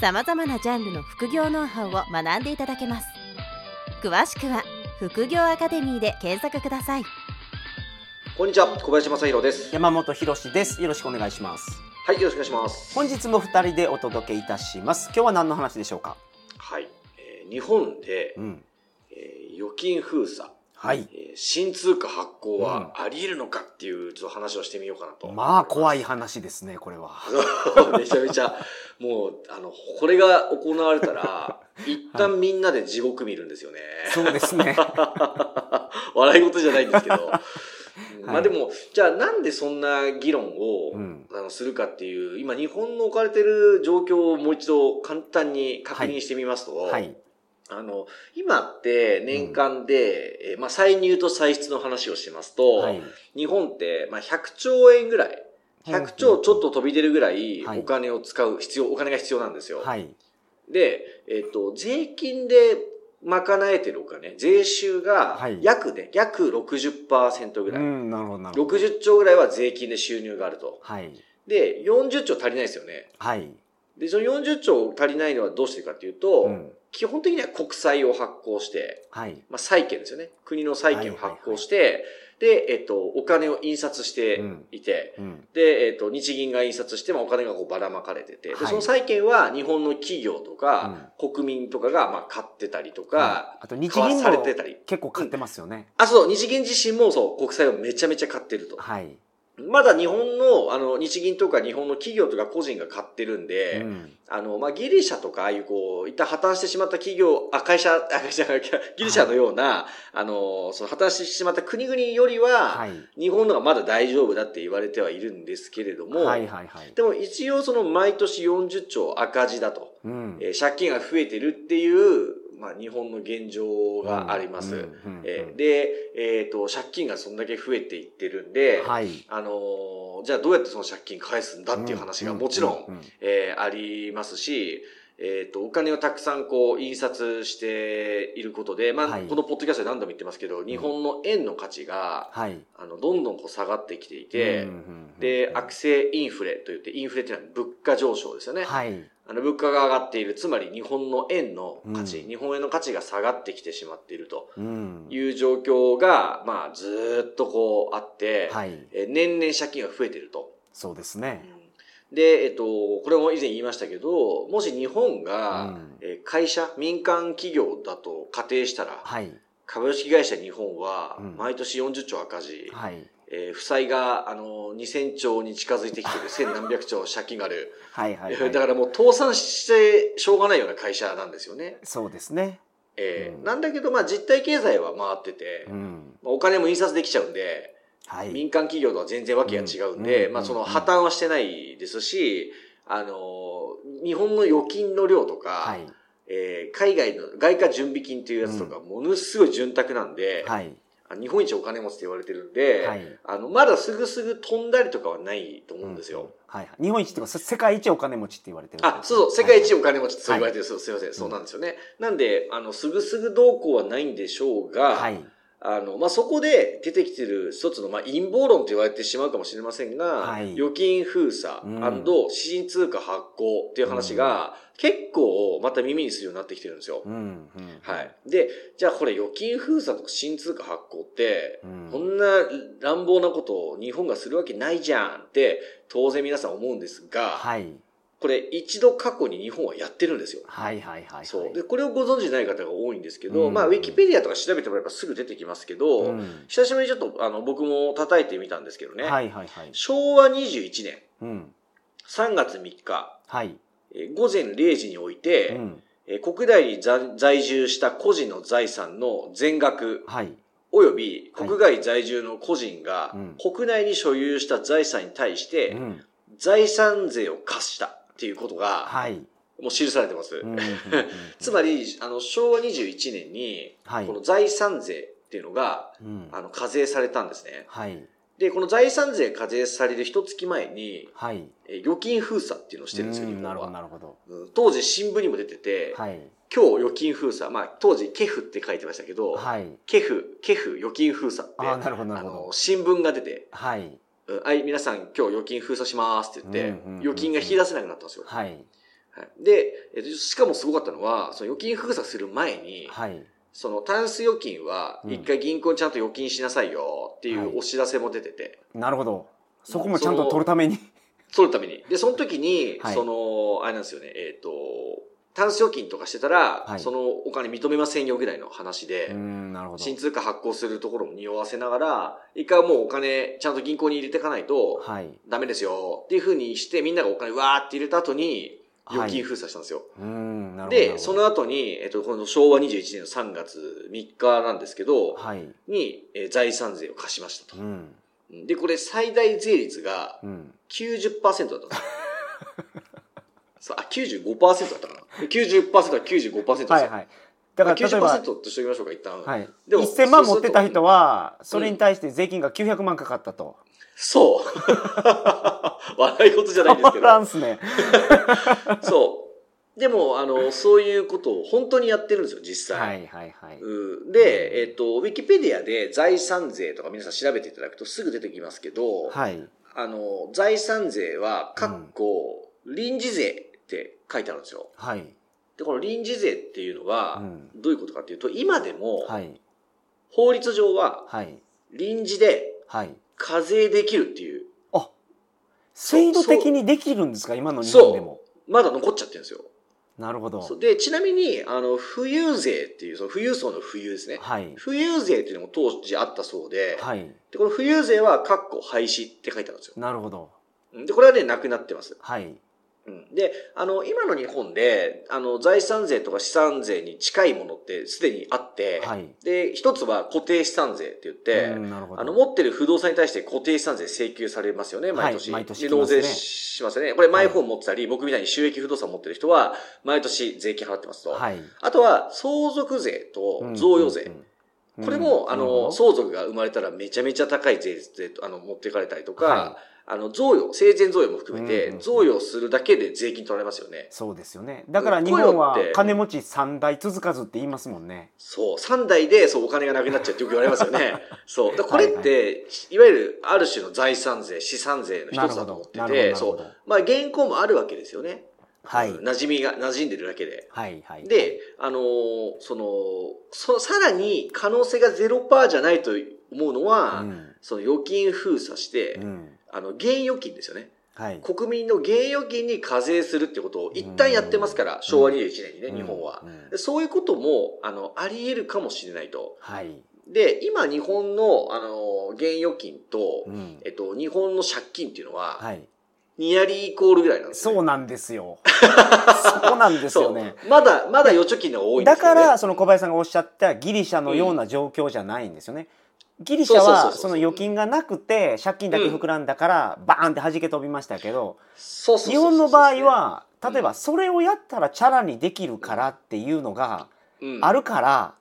さまざまなジャンルの副業ノウハウを学んでいただけます。詳しくは副業アカデミーで検索ください。こんにちは小林正弘です。山本博です。よろしくお願いします。はいよろしくお願いします。本日も二人でお届けいたします。今日は何の話でしょうか？はい、えー日本で、うん。えー預金封鎖、はい。えー新通貨発行はあり得るのかっていうちょっと話をしてみようかなと、まあ怖い話ですねこれは。めちゃめちゃもうあのこれが行われたら 一旦みんなで地獄見るんですよね、そうですね。笑い事じゃないんですけど、うんはい。まあでもじゃあなんでそんな議論を、うん。あのするかっていう今日本の置かれてる状況をもう一度簡単に確認してみますと、はいあの今って年間で、えーまあ、歳入と歳出の話をしますと、はい。日本って、まあ、100兆円ぐらい100兆ちょっと飛び出るぐらいはい。お金を使う必要、お金が必要なんですよ。はい。で、えっ、と、税金で賄えてるお金、税収がはい。約ね、約60%ぐうらい。んなるほどなるほど。60兆ぐらいは税金で収入があると。はい。で、40兆足りないですよね。はい。で、その40兆足りないのはどうしてかっていうと、うん基本的には国債を発行して、はい。まあ、債券ですよね。国の債券を発行して、で、えっと、お金を印刷していて、うん。で、えっと、日銀が印刷して、まあ、お金がこうばらまかれてて、で、はい。その債券は日本の企業とか、国民とかが、まあ、買ってたりとか、あと日銀もされてたり。結構買ってますよね、あ、そう、日銀自身もそう、国債をめちゃめちゃ買ってると。はい、まだ日本の、あの、日銀とか日本の企業とか個人が買ってるんで、うん。あの、まあ、ギリシャとか、ああいうこう、一旦破綻してしまった企業、あ、会社、あ、会社、ギリシャのような、あの、その破綻してしまった国々よりは、はい。日本のがまだ大丈夫だって言われてはいるんですけれども、はいはいはい。でも一応その毎年40兆赤字だと、うん。えー借金が増えてるっていう、まあ、日本の現状があります。で、えっ、と、借金がそんだけ増えていってるんで、はい。あのーじゃあどうやってその借金返すんだっていう話がもちろん、えーありますし、えっ、と、お金をたくさんこう印刷していることで、まあ、はい。このポッドキャストで何度も言ってますけど、日本の円の価値が、はい。あの、どんどんこう下がってきていて、で、悪性インフレといって、インフレっていうのは物価上昇ですよね。はいあの、物価が上がっている、つまり日本の円の価値、うん。日本円の価値が下がってきてしまっているとうん。いう状況が、まあ、ずーっとこうあって、はい。えー年々借金が増えていると。そうですね。で、えっと、これも以前言いましたけど、もし日本が、うん。えー会社、民間企業だと仮定したら、はい。株式会社日本はうん。毎年40兆赤字、はいえー負債が、あの、2000兆に近づいてきてる、千何百兆借金がある。はいはい、えーはい、だからもう倒産してしょうがないような会社なんですよね。そうですね。うん。えーなんだけど、まあ実体経済は回ってて、うん。まあお金も印刷できちゃうんで、はい。民間企業とは全然わけが違うんで、うん。まあそのうん破綻はしてないですし、あの、日本の預金の量とか、はい。えー海外の外貨準備金っていうやつとか、ものすごい潤沢なんで、はい。あ日本一お金持ちって言われてるんで、はい。あの、まだすぐすぐ飛んだりとかはないと思うんですよ。はい日本一っていうかせ世界一お金持ちって言われてるあ、そうそう、世界一をお金持ちってそう言われてる、そうすいません、そうなんですよね。なんで、あの、すぐすぐどうこうはないんでしょうが、はいあの、まあ、そこで出てきてる一つの、まあ、陰謀論と言われてしまうかもしれませんが、はい。預金封鎖うん新通貨発行っていう話が、結構また耳にするようになってきてるんですよ。うんうんはい。で、じゃあこれ預金封鎖とか新通貨発行って、うん。こんな乱暴なことを日本がするわけないじゃんって、当然皆さん思うんですが、はいこれ一度過去に日本はやってるんですよ。はいはいはいそう。で、これをご存知ない方が多いんですけど、うん。まあ、ウィキペディアとか調べてもらえばすぐ出てきますけど、うん。久しぶりにちょっと、あの、僕も叩いてみたんですけどね。はいはいはい。昭和21年。うん。3月3日、はい。えー午前0時において、うん。えー国内に在在住した個人の財産の全額、はい。及びはい。国外在住の個人がうん。国内に所有した財産に対してうん。財産税を課したっていうことがはい。もう記されてます。つまり、あの、昭和21年に、はい。この財産税っていうのが、うん。あの、課税されたんですね。はい。で、この財産税課税される一月前に、はい。え預金封鎖っていうのをしてるんですよ、日本うんなるほど。うん当時新聞にも出てて、はい。今日預金封鎖、まあ当時ケフって書いてましたけど、はい。ケフ、ケフ預金封鎖って、あーなるほどあの、新聞が出て、はい。うんはい、皆さん今日預金封鎖しますって言って、預金が引き出せなくなったんですよ。はい。はい。で、えっと、しかもすごかったのは、その預金封鎖する前に、はい。そのタンス預金はうん。一回銀行にちゃんと預金しなさいよっていはい。うお知らせも出てて、なるほど。そこもちゃんと取るために。取るために。で、その時に、はい。その、あれなんですよね、えっ、と、タンス預金とかしてたら、はい。そのお金認めませんよぐらいの話で、新通貨発行するところも匂わせながら、一回もうお金ちゃんと銀行に入れていかないと、はい。ダメですよっていう風にして、みんながお金わーって入れた後に、預金封鎖したんですよ。うんなるほどなるで、その後に、えっと、この昭和21年の3月3日なんですけど、はい。に、えー財産税を課しましたと。う。ん。で、これ最大税率がうん。90%だったんですよ。そうあ、95%だったかな。90%は95%ですよ。はいはいだから例えば90%としておきましょうか、一旦。はいでも1000万持ってた人はそれに対して税金が900万かかったとそう。笑い事じゃないんですけど。すね そう。でも、あの、そういうことを本当にやってるんですよ、実際。はいはいはいうんで、えっ、と、ウィキペディアで財産税とか皆さん調べていただくとすぐ出てきますけど、はいあの、財産税は、かっこ、臨時税って書いてあるんですよ。はい。で、この臨時税っていうのはう、ん。どういうことかっていうと、今でも、はい。法律上は、はい。臨時ではい。課税できるっていう、あ制度的にできるんですか？今の日本でも。まだ残っちゃってるんですよ。なるほど。で、ちなみに、あの、富裕税っていう、その富裕層の富裕ですね。はい。富裕税っていうのも当時あったそうで、はい。でこの富裕税は、かっこ廃止って書いてあるんですよ。なるほど。で、これはね、なくなってます。はい。うんで、あの、今の日本で、あの、財産税とか資産税に近いものってすでにあって、はいで、一つは固定資産税って言って、あの、持ってる不動産に対して固定資産税請求されますよね、毎年。はい毎年ね納税しますよね。これ、マイホーム持ってたり、僕みたいに収益不動産持ってる人は、毎年税金払ってますと。はいあとは、相続税と贈与税。うんうんうんこれも、あの、相続が生まれたらめちゃめちゃ高い税率で、あの、持っていかれたりとか、はあの、贈与、生前贈与も含めうんてう、ん贈与するだけで税金取られますよね。そうですよねだから日本は金持ち三代続かずって言いますもんねそう、3代で、そう、お金がなくなっちゃうってよく言われますよね。そう。これって、いわゆる、ある種の財産税、資産税の一つだと思ってて、そう。まあ、現行もあるわけですよね。はいうん馴染みが、馴染んでるだけで。はいはいで、あのーその、そ、さらに可能性が0%じゃないと思うのは、うんその預金封鎖して、うんあの、現預金ですよね。はい国民の現預金に課税するってことを一旦やってますから、昭和21年にね、日本は。そういうことも、あの、あり得るかもしれないと。はいで、今日本の、あの、現預金と、うんえっと、日本の借金っていうのは、はいニアリーイコールぐらいなんです、ね。そうなんですよ そこなんですよね。まだ、まだ預貯金が多いんでだすよね。からその小林さんがおっしゃったギリシャのような状況じゃないんですよね。ギリシャはその預金がなくて借金だけ膨らんだからバーンって弾け飛びましたけど日本の場合はうん。例えばそれをやったらチャラにできるからっていうのがうん。あるから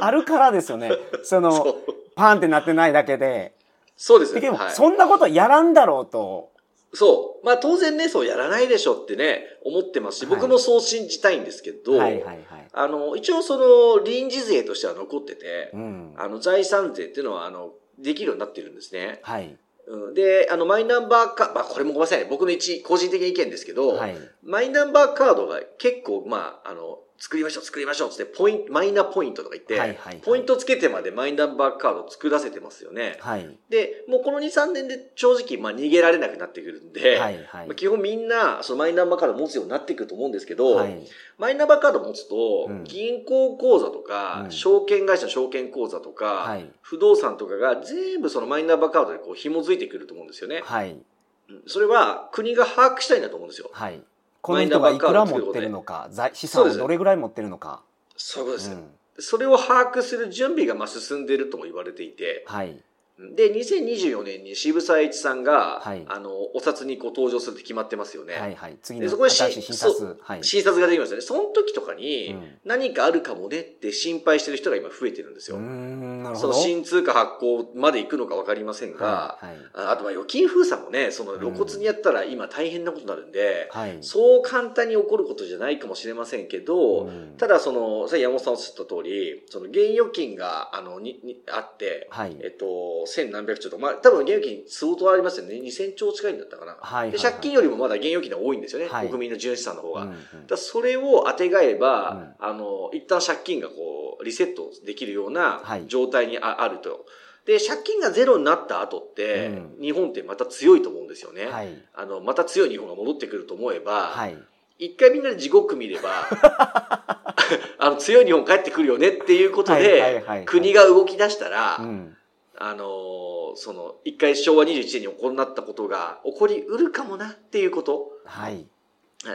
あるからですよね。そ。のパーンってなってないだけで。そうですでもはい。そんなことやらんだろうと。そう。まあ当然ね、そうやらないでしょってね、思ってますし、はい僕もそう信じたいんですけど、はいはいはい。あの、一応その臨時税としては残ってて、うん。あの、財産税っていうのは、あの、できるようになってるんですね。はいうんで、あの、マイナンバーカード、まあこれもごめんなさい。僕の一、個人的な意見ですけど、はいマイナンバーカードが結構、まあ、あの、作りましょう、作りましょうっつって、ポイント、マイナポイントとか言って、はいはいはい。ポイントつけてまでマイナンバーカード作らせてますよね。はい。で、もうこの2、3年で正直、まあ逃げられなくなってくるんで、はいはい。まあ基本みんな、そのマイナンバーカード持つようになってくると思うんですけど、はい。マイナンバーカード持つと、うん。銀行口座とか、うん。証券会社の証券口座とか、はい。不動産とかが全部そのマイナンバーカードでこう紐づいてくると思うんですよね。はい。うん。それは国が把握したいんだと思うんですよ。はい。この人がいくら持ってるのか、財資産をどれぐらい持ってるのか。そうですよ。うんそれを把握する準備がまあ進んでいるとも言われていて、はい。で、2024年に渋沢栄一さんが、はいあの、お札にこう登場するって決まってますよね。はいはい。次のでそこで診察そ。はい。診察ができましたね。その時とかにうん何かあるかもねって心配してる人が今増えてるんですよ。うーん、なるそのほど。新通貨発行まで行くのか分かりませんが、はい。はいああとまあ預金封鎖もね、その露骨にやったら今大変なことになるんで、はい。そう簡単に起こることじゃないかもしれませんけど、うんただその、さっき山本さんおっしゃった通り、その現預金が、あの、に、にあって、はい。えっと、千何百兆とか、まあ、多分現預金相当ありますよね。2000兆近いんだったかな。はい。で、借金よりもまだ現預金が多いんですよね。はい国民の純資産の方が。うんうんだそれを当てがえば、あの、一旦借金がこう、リセットできるようなはい状態にあ,、あると。で、借金がゼロになった後って、うん日本ってまた強いと思うんですよね。はい。あの、また強い日本が戻ってくると思えば、はい。一回みんなで地獄見れば、あの、強い日本帰ってくるよねっていうことはいはいはいではい、国が動き出したら、うん。あのーその、一回昭和21年に行ったことが起こりうるかもなっていうこと。はい。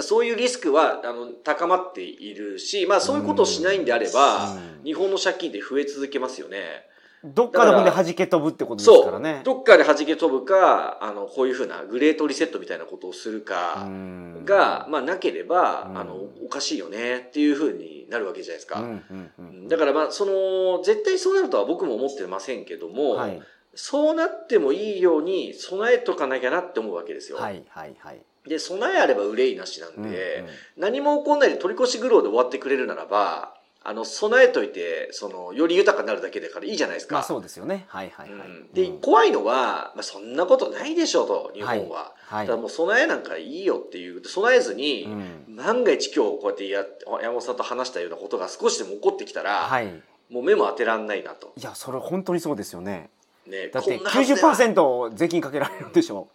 そういうリスクは、あの、高まっているし、まあそういうことをしないんであれば、うん日本の借金って増え続けますよね。どっかでほんで弾け飛ぶってことです。からね。どっかで弾け飛ぶか、あの、こういうふうなグレートリセットみたいなことをするか、うんが、まあなければ、うんあの、おかしいよねっていうふうになるわけじゃないですか。だからまあ、その、絶対そうなるとは僕も思ってませんけども、はい。そうなってもいいように備えとかなきゃなって思うわけですよ。はいはいはい。で、備えあれば憂いなしなんうんうんで、何も起こんないで取り越し苦労で終わってくれるならば、あの、備えといて、その、より豊かになるだけだからいいじゃないですか。まあそうですよね。はいはいはい。うんで、うん怖いのは、まあ、そんなことないでしょうと、日本は。はいだからもう備えなんかいいよっていう、備えずに、うん万が一今日こうやってや山本さんと話したようなことが少しでも起こってきたら、はい。もう目も当てらんないなと。いや、それ本当にそうですよね。ね、だってこんなはずでは90%税金かけられるんでしょ。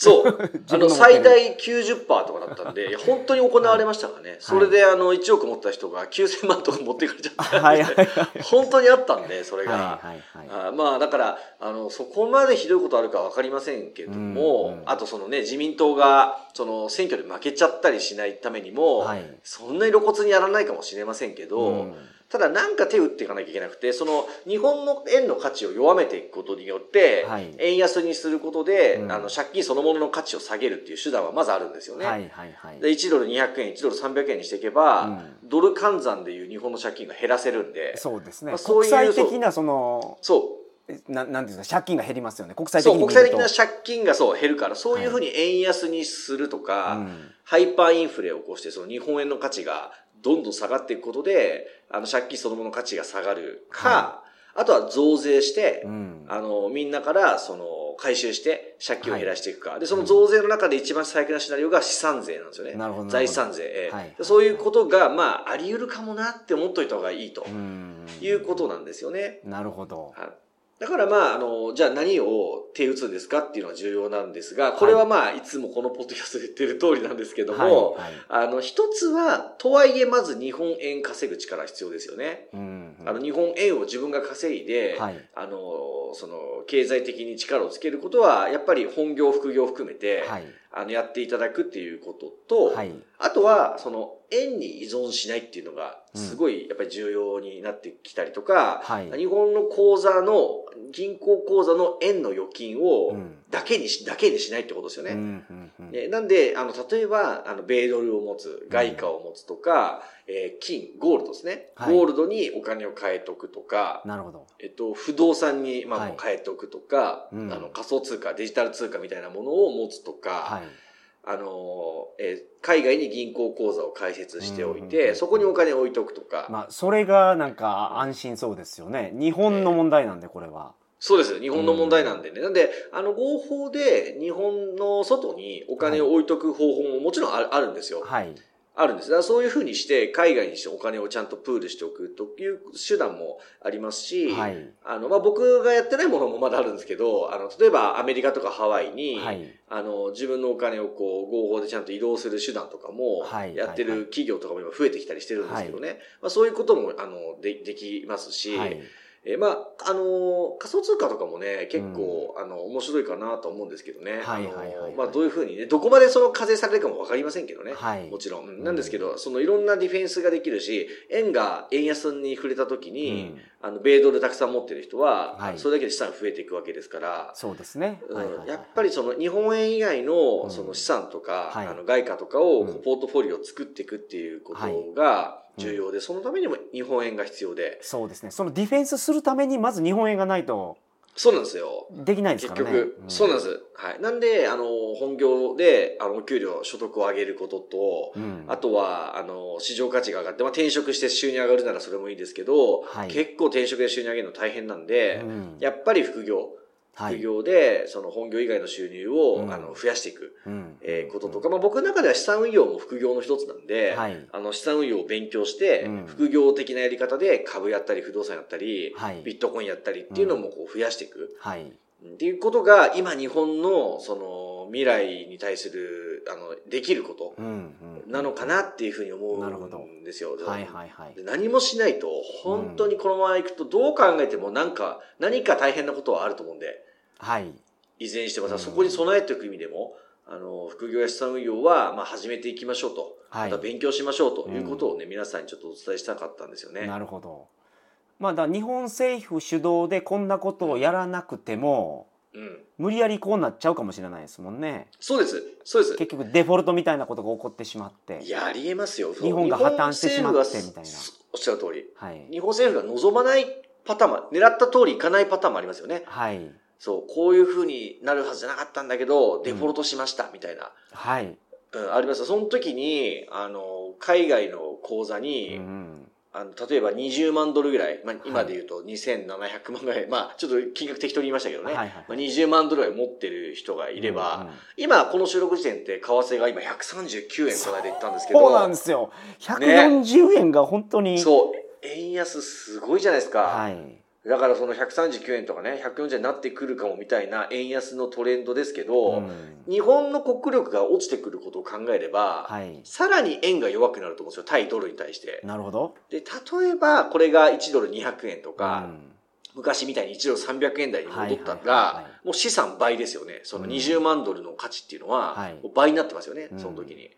そう。あの、最大90%とかだったんで、本当に行われましたからね。それで、あの、1億持った人が9000万とか持ってかれちゃった。はいはいはい。本当にあったんで、それが。あまあだからあのそこまでひどいことあるか分かりませんけども、あとそのね自民党がその選挙で負けちゃったりしないためにも、はいそんなに露骨にやらないかもしれませんけど、うんただなんか手を打っていかなきゃいけなくてその日本の円の価値を弱めていくことによって、はい円安にすることで、うんあの借金そのものの価値を下げるっていう手段はまずあるんですよね。はいはいはい。で1ドル200円1ドル300円にしていけば、うんドル換算でいう日本の借金が減らせるんでそうですね。まあそういう国際的なそのそうななんですか借金が減りますよね。国際的。国際的な借金がそう減るから、そういうふうに円安にするとか、うんハイパーインフレを起こして、その日本円の価値がどんどん下がっていくことで、あの借金そのものの価値が下がるか、はあとは増税して、うんあの、みんなから、その、回収して借金を減らしていくか。で、その増税の中で一番最悪なシナリオが資産税なんですよね。なるほど財産税。ええはいそういうことが、まあ、あり得るかもなって思っといた方がいいとうんいうことなんですよね。なるほど。はいだからまあ、あの、じゃあ何を手打つんですかっていうのは重要なんですが、これはまあ、いつもこのポッドキャストで言ってる通りなんですけども、はいはい。あの、一つは、とはいえまず日本円稼ぐ力必要ですよね。うん。あの、日本円を自分が稼いで、はい。あの、その、経済的に力をつけることは、やっぱり本業、副業を含めて、はいあの、やっていただくっていうことと、はい。あとは、その、円に依存しないっていうのが、うん。すごい、やっぱり重要になってきたりとか、はい。日本の口座の、銀行口座の円の預金をうん、だけにし、だけにしないってことですよね。うんうんうん。ねなんで、あの、例えば、あの、米ドルを持つ、外貨を持つとか、えー金、ゴールドですね、はい。ゴールドにお金を変えとくとか、なるほど。えっと、不動産に、まあ、変えとくとか、うん。あの、仮想通貨、デジタル通貨みたいなものを持つとか、はい。あの、えー海外に銀行口座を開設しておいて、うんそこにお金を置いとくとか、まあそれがなんか安心そうですよね。日本の問題なんでこれは。そうです。日本の問題なんでね。なんで、あの、合法で日本の外にお金を置いとく方法ももちろんあるあるんですよ。はい。あるんです。だからそういうふうにして、海外にしてお金をちゃんとプールしておくという手段もありますし、はい。あの、まあ、僕がやってないものもまだあるんですけど、あの、例えばアメリカとかハワイに、はい。あの、自分のお金をこう、合法でちゃんと移動する手段とかもはい、やってはいはいる企業とかも今増えてきたりしてるんですけどね。まあ、そういうことも、あの、で、できますし、はい。えーまあ、あのー仮想通貨とかもね、結構、あの、面白いかなと思うんですけどね。はいはいはいはい。あのーまあ、どういうふうにね、どこまでその課税されるかもわかりませんけどね。はい。もちろん。うんなんですけど、そのいろんなディフェンスができるし、円が円安に触れた時に、うん。あの、米ドルたくさん持ってる人は、はい。それだけで資産増えていくわけですから、そうですね。うん。はいはいはいやっぱりその日本円以外のうん。その資産とか、はい。あの外貨とかをポートフォリオを作っていくっていうことが重要で、そのためにも日本円が必要で、そうですね。そのディフェンスするためにまず日本円がないとそうなんですよ。できないです結からね。局、そうなんです。はい。なんで、あの、本業で、あの、お給料、所得を上げることと、うんあとは、あの、市場価値が上がって、まあ、転職して収入上がるならそれもいいですけど、はい結構転職で収入上げるの大変なんで、うんやっぱり副業、副はい。業で、その本業以外の収入を、うんあの、増やしていく。うんえーこととか、まあ僕の中では資産運用も副業の一つなんで、はいあの資産運用を勉強して、うん副業的なやり方で株やったり不動産やったり、はいビットコインやったりっていうのもこう増やしていく。はい。っていうことが今日本のその未来に対する、あの、できることなのかなっていうふうに思なるほどうんですよ。はいはいはいで。何もしないと、本当にこのままいくとどう考えてもなんか、何か大変なことはあると思うんで、はい。いずれにしてもさ、うんそこに備えておく意味でも、あの、副業や資産運用は、まあ、始めていきましょうと。はいまた勉強しましょうということをね、皆さんにちょっとお伝えしたかったんですよね。なるほど。まあだ日本政府主導でこんなことをやらなくてもうん。無理やりこうなっちゃうかもしれないですもんね。そうです。そうです。結局デフォルトみたいなことが起こってしまってい。や、ありえますよ。日本が破綻してしまってみたいなおっしゃる通り。はい。日本政府が望まないパターンも、狙った通りいかないパターンもありますよね。はい。そう、こういう風になるはずじゃなかったんだけど、デフォルトしました、みたいな。はい。うん、あります。その時に、あの、海外の口座うに、ん。あの、例えば20万ドルぐらい、まあ、今で言うと2700万ぐらい、まあ、ちょっと金額適当に言いましたけどね、はいはいまあ、20万ドルぐらい持ってる人がいれば、うんうん今、この収録時点って為替が今139円この間言ったんですけど、そうなんですよ。140円が本当に。そう、円安すごいじゃないですか。はい。だからその139円とかね、140円になってくるかもみたいな円安のトレンドですけど、うん日本の国力が落ちてくることを考えれば、はい。さらに円が弱くなると思うんですよ、対ドルに対して。なるほど。で、例えばこれが1ドル200円とか、うん昔みたいに1ドル300円台に戻ったらは、もう資産倍ですよね。そのうん20万ドルの価値っていうのは倍になってますよね、うんその時に。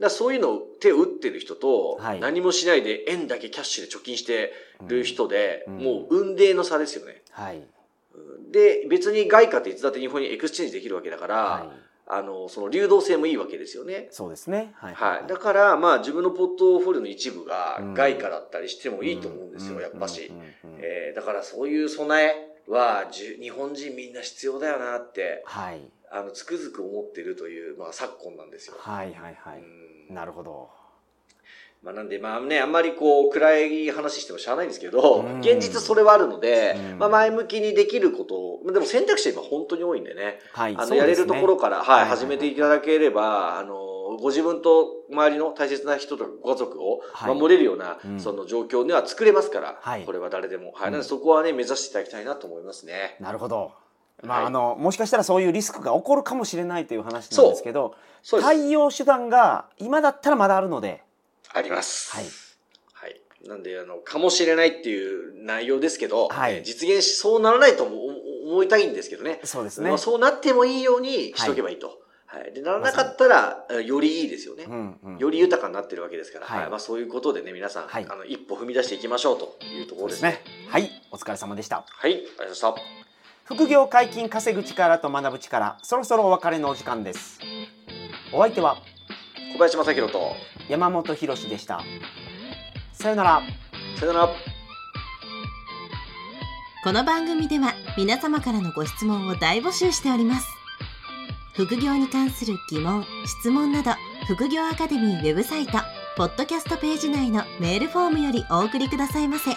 だそういうのを手を打ってる人と、はい何もしないで円だけキャッシュで貯金してる人で、うんもう運命の差ですよね。はい。で、別に外貨っていつだって日本に exchange できるわけだから、はい。あの、その流動性もいいわけですよね。そうですね。はい。はい。だから、まあ自分のポートフォリオの一部がうん外貨だったりしてもいいと思うんですよ、うやっぱしうん。うんうんえーだからそういう備えは、日本人みんな必要だよなって、はい。あの、つくづく思ってるという、まあ昨今なんですよ。はいはいはい。うんなるほど。まあなんで、まあね、あんまりこう、暗い話してもしゃあないんですけど、うん現実それはあるので、うんまあ前向きにできることを、まあでも選択肢は今本当に多いんでね、はい。あの、やれるところから、はい、はい始めていただければ、あの、ご自分と周りの大切な人とかご家族をはい守れるような、うんその状況では作れますから、はいこれは誰でも。はい。うんなのでそこはね、目指していただきたいなと思いますね。なるほど。まあ、はいあの、もしかしたらそういうリスクが起こるかもしれないという話なんですけど。対応手段が今だったらまだあるので、あります。はい。はい。なんで、あの、かもしれないっていう内容ですけど、はいえー実現し、そうならないと思いたいんですけどね。そうですねまあ。そうなってもいいようにしとけばいいと。はい。で、ならなかったら、えーよりいいですよね。うんうんより豊かになってるわけですから、はいはいまあ、そういうことでね、皆さん、はいあの一歩踏み出していきましょうというところですね。ね。はい。お疲れ様でした。はい、ありがとうございました。副業解禁稼ぐ力と学ぶ力、そろそろお別れのお時間です。お相手は小林正宏と、山本博史でした。さよなら。さよなら。この番組では皆様からのご質問を大募集しております副業に関する疑問・質問など副業アカデミーウェブサイトポッドキャストページ内のメールフォームよりお送りくださいませ